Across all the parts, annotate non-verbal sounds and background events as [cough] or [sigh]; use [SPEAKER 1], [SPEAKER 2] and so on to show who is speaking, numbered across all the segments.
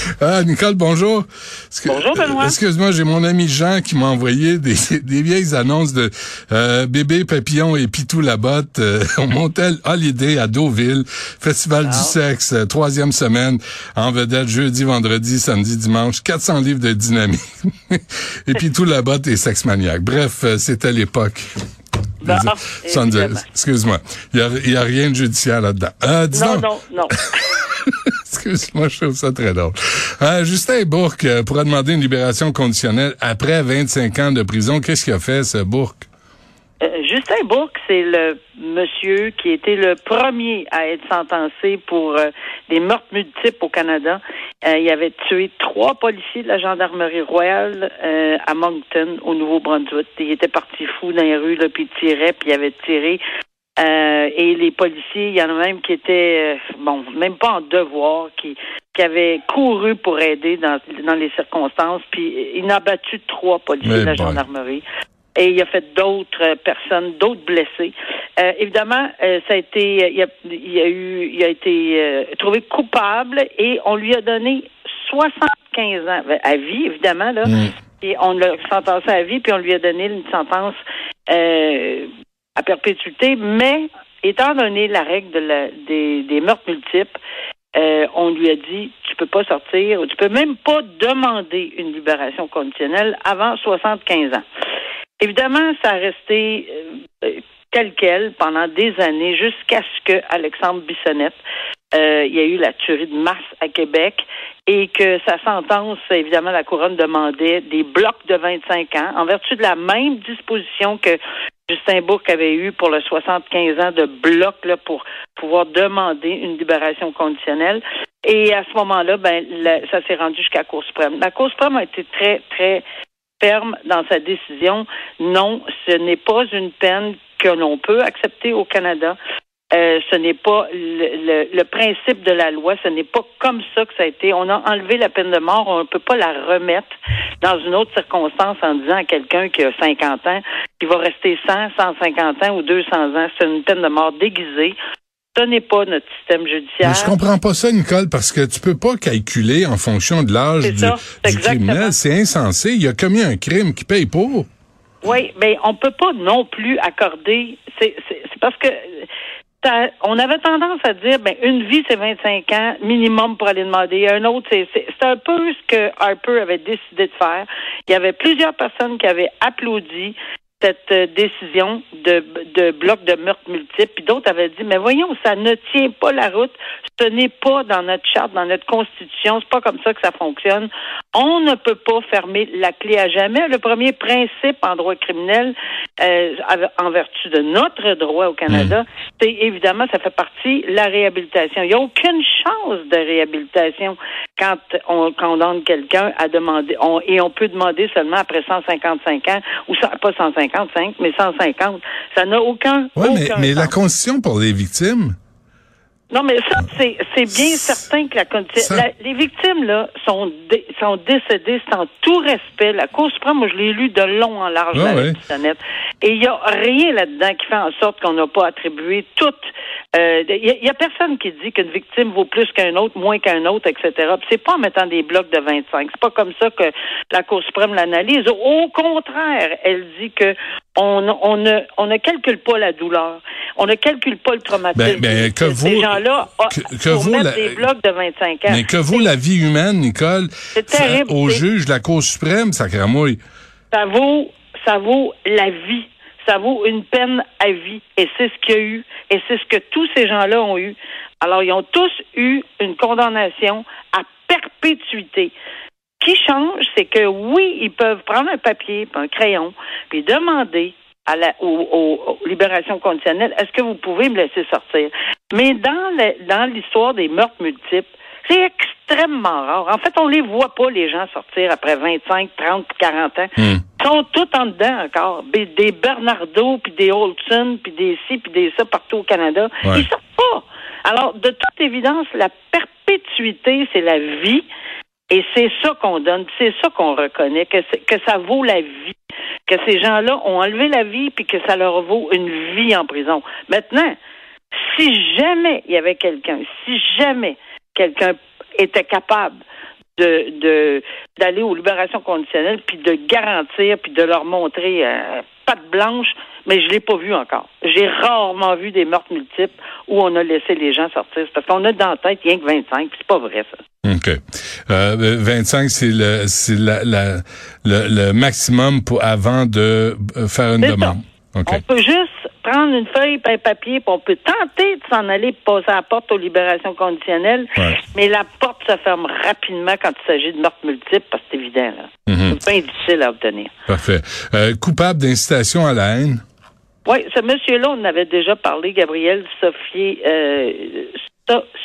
[SPEAKER 1] [laughs]
[SPEAKER 2] Ah, Nicole, bonjour.
[SPEAKER 3] Bonjour, Benoît.
[SPEAKER 2] Excuse-moi, j'ai mon ami Jean qui m'a envoyé des, [laughs] des vieilles annonces de euh, bébé papillon et Pitou la botte euh, [laughs] au Montel Holiday à Deauville, Festival du sexe, euh, troisième semaine, en vedette jeudi, vendredi, samedi, dimanche, 400 livres de dynamique. et Pitou la botte et sexe maniaque. Bref, euh, c'était l'époque.
[SPEAKER 3] Ben, ah,
[SPEAKER 2] 70.
[SPEAKER 3] évidemment.
[SPEAKER 2] Excuse-moi. Il y a, a rien de judiciaire là-dedans. Euh,
[SPEAKER 3] Non,
[SPEAKER 2] donc.
[SPEAKER 3] non, non. [laughs]
[SPEAKER 2] Excuse-moi, je trouve ça très drôle. Euh, Justin Bourque euh, pourra demander une libération conditionnelle après 25 ans de prison. Qu'est-ce qu'il a fait, ce Bourque?
[SPEAKER 3] Euh, Justin Bourque, c'est le monsieur qui était le premier à être sentencé pour des meurtres multiples au Canada. Il avait tué trois policiers de la gendarmerie royale à Moncton, au Nouveau-Brunswick. Il était parti fou dans les rues, puis il tirait, puis il avait tiré. Euh, et les policiers, il y en a même qui étaient, euh, bon, même pas en devoir, qui, qui avaient couru pour aider dans, dans les circonstances. Puis il a battu trois policiers
[SPEAKER 2] Mais
[SPEAKER 3] de la
[SPEAKER 2] bon.
[SPEAKER 3] gendarmerie et il a fait d'autres euh, personnes, d'autres blessés. Euh, évidemment, euh, ça a été, il a, il a eu, il a été euh, trouvé coupable et on lui a donné 75 ans ben, à vie, évidemment là.
[SPEAKER 2] Mm.
[SPEAKER 3] Et on l'a sentencé à vie, puis on lui a donné une sentence euh, à perpétuité, mais étant donné la règle des, meurtres multiples, euh, on lui a dit tu peux pas sortir, tu peux même pas demander une libération conditionnelle avant 75 ans. Évidemment, ça a resté euh, tel quel pendant des années jusqu'à ce que Alexandre Bissonnette, euh, il y a eu la tuerie de mars à Québec et que sa sentence, évidemment, la couronne demandait des blocs de 25 ans en vertu de la même disposition que Justin Bourque avait eu pour le 75 ans de bloc là, pour pouvoir demander une libération conditionnelle. Et à ce moment-là, ben, ça s'est rendu jusqu'à la Cour suprême. La Cour suprême a été très, très ferme dans sa décision. Non, ce n'est pas une peine que l'on peut accepter au Canada. Euh, ce n'est pas le, le- le principe de la loi, ce n'est pas comme ça que ça a été. On a enlevé la peine de mort, on ne peut pas la remettre dans une autre circonstance en disant à quelqu'un qui a 50 ans qu'il va rester 100, 150 ans ou 200 ans. C'est une peine de mort déguisée. Ce n'est pas notre système judiciaire.
[SPEAKER 2] Mais je comprends pas ça, Nicole, parce que tu peux pas calculer en fonction de l'âge du,
[SPEAKER 3] ça,
[SPEAKER 2] du criminel. C'est insensé. Il a commis un crime qui paye pour.
[SPEAKER 3] Oui, mais on peut pas non plus accorder. C'est parce que on avait tendance à dire, ben une vie c'est 25 ans minimum pour aller demander. Un autre, c'est c'est un peu ce que Harper avait décidé de faire. Il y avait plusieurs personnes qui avaient applaudi cette euh, décision de, de bloc de meurtre multiple, puis d'autres avaient dit, mais voyons, ça ne tient pas la route, ce n'est pas dans notre charte, dans notre constitution, c'est pas comme ça que ça fonctionne. On ne peut pas fermer la clé à jamais. Le premier principe en droit criminel, euh, en vertu de notre droit au Canada, c'est évidemment, ça fait partie de la réhabilitation. Il n'y a aucune chance de réhabilitation quand on condamne quelqu'un à demander, on- et on peut demander seulement après 155 ans, ou ça- pas 155, mais 150. Ça n'a aucun,
[SPEAKER 2] Ouais, mais, mais la
[SPEAKER 3] sens.
[SPEAKER 2] constitution pour les victimes,
[SPEAKER 3] Non, mais ça, c'est, c'est bien certain que la,
[SPEAKER 2] Ça-
[SPEAKER 3] la- les victimes, là, sont, dé- sont décédées, c'est en tout respect. La Cour suprême, moi, je l'ai lu de long en large,
[SPEAKER 2] Ah
[SPEAKER 3] la
[SPEAKER 2] ouais.
[SPEAKER 3] Et il n'y a rien là-dedans qui fait en sorte qu'on n'a pas attribué toute... euh, Il n'y a, personne qui dit qu'une victime vaut plus qu'un autre, moins qu'un autre, etc. Puis c'est pas en mettant des blocs de 25. C'est pas comme ça que la Cour suprême l'analyse. Au contraire, elle dit que on, on, ne, on ne calcule pas la douleur. On ne calcule pas le traumatisme.
[SPEAKER 2] Ben, ben, que
[SPEAKER 3] gens-là ah,
[SPEAKER 2] que- que
[SPEAKER 3] pour
[SPEAKER 2] vaut
[SPEAKER 3] mettre
[SPEAKER 2] la-
[SPEAKER 3] des blocs de 25 ans.
[SPEAKER 2] mais que vaut la vie humaine, Nicole?
[SPEAKER 3] C'est terrible,
[SPEAKER 2] Au juge de la Cour suprême, ça cramouille.
[SPEAKER 3] ça vaut, ça vaut la vie. Ça vaut une peine à vie. Et c'est ce qu'il y a eu. Et c'est ce que tous ces gens-là ont eu. Alors, ils ont tous eu une condamnation à perpétuité. Ce qui change, c'est que oui, ils peuvent prendre un papier, un crayon, puis demander à la, aux, aux- libérations conditionnelles, est-ce que vous pouvez me laisser sortir? Mais dans le- dans l'histoire des meurtres multiples, c'est extrêmement rare. En fait, on les voit pas, les gens sortir après 25, 30, 40 ans.
[SPEAKER 2] Hmm.
[SPEAKER 3] Ils sont tous en dedans encore. Des, Bernardo, puis des Olson, puis des ci, puis des ça partout au Canada.
[SPEAKER 2] Ouais.
[SPEAKER 3] Ils sortent pas. Alors, de toute évidence, la perpétuité, c'est la vie. Et c'est ça qu'on donne, c'est ça qu'on reconnaît, que, que ça vaut la vie, que ces gens-là ont enlevé la vie puis que ça leur vaut une vie en prison. Maintenant, si jamais il y avait quelqu'un, si jamais quelqu'un était capable de d'aller aux libérations conditionnelles puis de garantir puis de leur montrer euh, patte blanche, mais je l'ai pas vu encore. J'ai rarement vu des meurtres multiples où on a laissé les gens sortir. parce qu'on a dans la tête rien que 25, c'est pas vrai ça.
[SPEAKER 2] OK. Euh, 25, c'est le c'est la, la, le, le, maximum pour avant de euh, faire une demande.
[SPEAKER 3] On peut juste prendre une feuille et un papier, puis on peut tenter de s'en aller passer à la porte aux libérations conditionnelles, mais la porte se ferme rapidement quand il s'agit de meurtre multiple, parce que c'est évident. là. Mhm. C'est pas difficile à obtenir.
[SPEAKER 2] Parfait. Euh, coupable d'incitation à la haine?
[SPEAKER 3] Oui, ce monsieur-là, on avait déjà parlé, Gabriel Sofier, euh,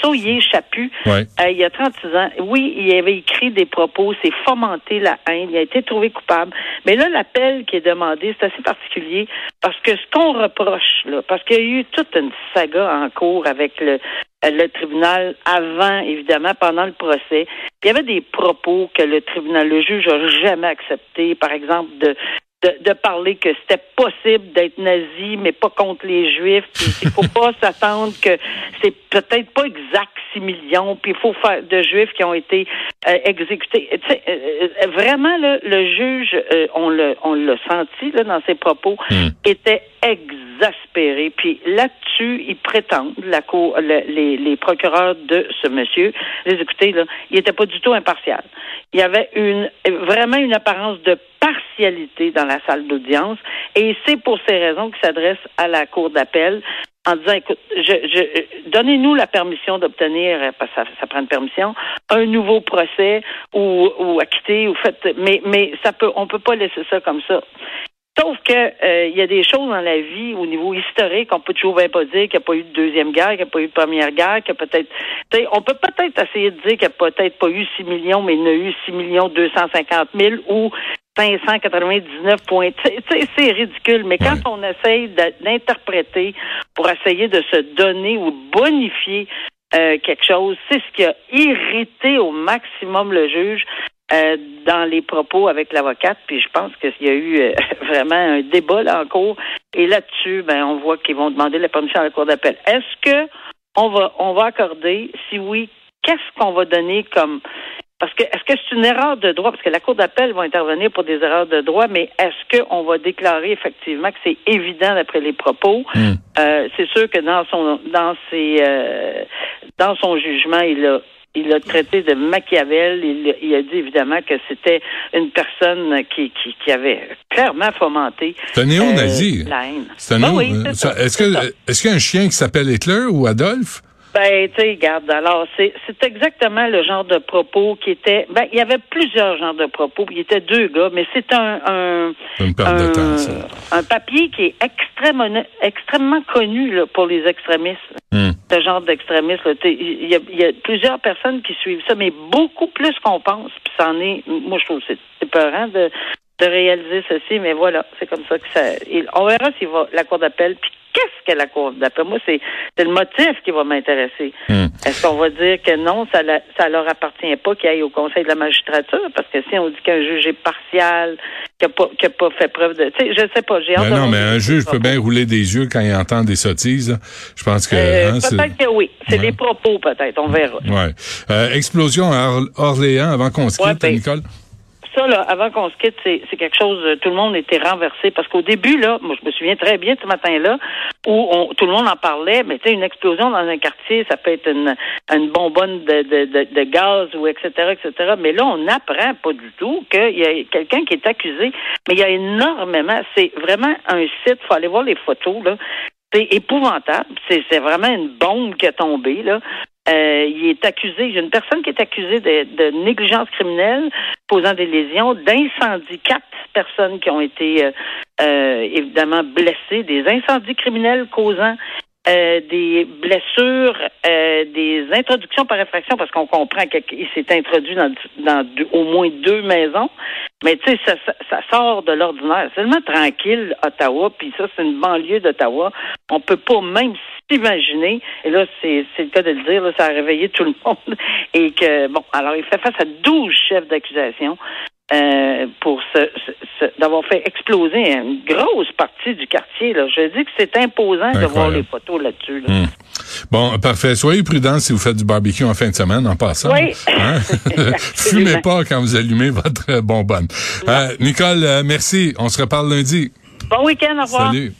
[SPEAKER 3] Soyer Chaput, euh, il y a 36 ans. Oui, il avait écrit des propos, c'est fomenter la haine, il a été trouvé coupable. Mais là, l'appel qui est demandé, c'est assez particulier parce que ce qu'on reproche, là, parce qu'il y a eu toute une saga en cours avec le, le tribunal avant, évidemment, pendant le procès. il y avait des propos que le tribunal, le juge n'a jamais accepté, par exemple, de de, parler que c'était possible d'être nazi, mais pas contre les Juifs. [laughs] Il faut pas s'attendre que c'est peut-être pas exact 6 millions, puis il faut faire de Juifs qui ont été euh, exécutés. Euh, euh, vraiment, là, le juge, on le on l'a senti là, dans ses propos, hmm. était exaspéré. Puis là-dessus, ils prétendent, la cour, les, les procureurs de ce monsieur, les écoutez, là, il n'était pas du tout impartial. Il y avait une vraiment une apparence de partialité dans la salle d'audience. Et c'est pour ces raisons qu'il s'adresse à la Cour d'appel en disant, écoute, je, je, donnez-nous la permission d'obtenir, parce que ça, ça, prend une permission, un nouveau procès ou, ou acquitter ou faites, mais, mais ça peut, on peut pas laisser ça comme ça. Sauf que euh, il y a des choses dans la vie au niveau historique, on peut toujours bien pas dire qu'il n'y a pas eu de deuxième guerre, qu'il n'y a pas eu de première guerre, qu'il y a peut-être on peut peut-être essayer de dire qu'il n'y a peut-être pas eu 6 millions, mais il y en a eu 6 millions 250 000 ou 599 points. C'est ridicule, mais quand on essaye d'interpréter pour essayer de se donner ou bonifier euh, quelque chose, c'est ce qui a irrité au maximum le juge. Euh, dans les propos avec l'avocate, puis je pense qu'il y a eu euh, [laughs] vraiment un débat là en cours. Et là-dessus, ben on voit qu'ils vont demander la permission à la cour d'appel. Est-ce que on va on va accorder? Si oui, qu'est-ce qu'on va donner comme parce que est-ce que c'est une erreur de droit? Parce que la Cour d'appel va intervenir pour des erreurs de droit, mais est-ce qu'on va déclarer effectivement que c'est évident d'après les propos? Hmm. Euh, c'est sûr que dans son dans ses euh, dans son jugement, il a il a traité de Machiavel. Il, a dit évidemment que c'était une personne qui, qui, qui avait clairement fomenté
[SPEAKER 2] un néo-nazi. Euh, la haine. C'est un ben néo... est-ce que est-ce qu'il y a un chien qui s'appelle Hitler ou Adolphe?
[SPEAKER 3] Ben, tu sais, regarde, alors, c'est, c'est exactement le genre de propos qui était. Ben, il y avait plusieurs genres de propos. Il y était deux gars, mais c'est un. un
[SPEAKER 2] Une perte de temps, ça.
[SPEAKER 3] Un papier qui est extrêmement, extrêmement connu là, pour les extrémistes. Hmm. Ce genre d'extrémistes. Il y, a, y a plusieurs personnes qui suivent ça, mais beaucoup plus qu'on pense. Puis, c'en est. Moi, je trouve que c'est peurant de, de réaliser ceci, mais voilà, c'est comme ça que ça. on verra s'il va la cour d'appel. Puis qu'est-ce qu'elle la Cour d'après moi, c'est le motif qui va m'intéresser. Hmm. Est-ce qu'on va dire que non, ça, la, ça leur appartient pas qu'il aille au Conseil de la magistrature? Parce que si on dit qu'un juge est partial, qu'il n'a pas, pas, fait preuve de... Tu sais, je sais pas, j'ai
[SPEAKER 2] ben Non, mais un juge peut bien rouler des yeux quand il entend des sottises. Je pense que...
[SPEAKER 3] Euh, hein, peut-être que oui. C'est les propos, peut-être. On verra.
[SPEAKER 2] Ouais. Euh, explosion à Orléans avant qu'on se quitte, ben, Nicole?
[SPEAKER 3] Ça, là, avant qu'on se quitte, c'est, quelque chose, euh, tout le monde était renversé. Parce qu'au début, là, moi, je me souviens très bien ce matin-là, où on, tout le monde en parlait, mais tu sais, une explosion dans un quartier, ça peut être une, une bonbonne de, de, de, gaz ou etc., etc. Mais là, on n'apprend pas du tout qu'il y a quelqu'un qui est accusé. Mais il y a énormément, c'est vraiment un site, faut aller voir les photos, là. C'est épouvantable. C'est, vraiment une bombe qui a tombé, là. Euh, il est accusé, il y a une personne qui est accusée de, négligence criminelle posant des lésions, d'incendie. Quatre personnes qui ont été euh, euh, évidemment blessées, des incendies criminels causant des blessures, des introductions par effraction, parce qu'on comprend qu'il s'est introduit dans, dans au moins deux maisons. Mais tu sais, ça, ça, sort de l'ordinaire. C'est tellement tranquille, Ottawa, puis ça, c'est une banlieue d'Ottawa. On peut pas même s'imaginer, et là, c'est le cas de le dire, là, ça a réveillé tout le monde, [laughs] et que, bon, alors il fait face à 12 chefs d'accusation. Euh, pour ce, d'avoir fait exploser une grosse partie du quartier. Là. Je dis que c'est imposant de voir les photos là-dessus.
[SPEAKER 2] Hmm. Bon, parfait. Soyez prudents si vous faites du barbecue en fin de semaine, en passant.
[SPEAKER 3] Oui. Hein? [laughs] [laughs]
[SPEAKER 2] Fumez pas quand vous allumez votre bonbonne. Euh, Nicole, euh, merci. On se reparle lundi.
[SPEAKER 3] Bon week-end. Au revoir.
[SPEAKER 2] Salut.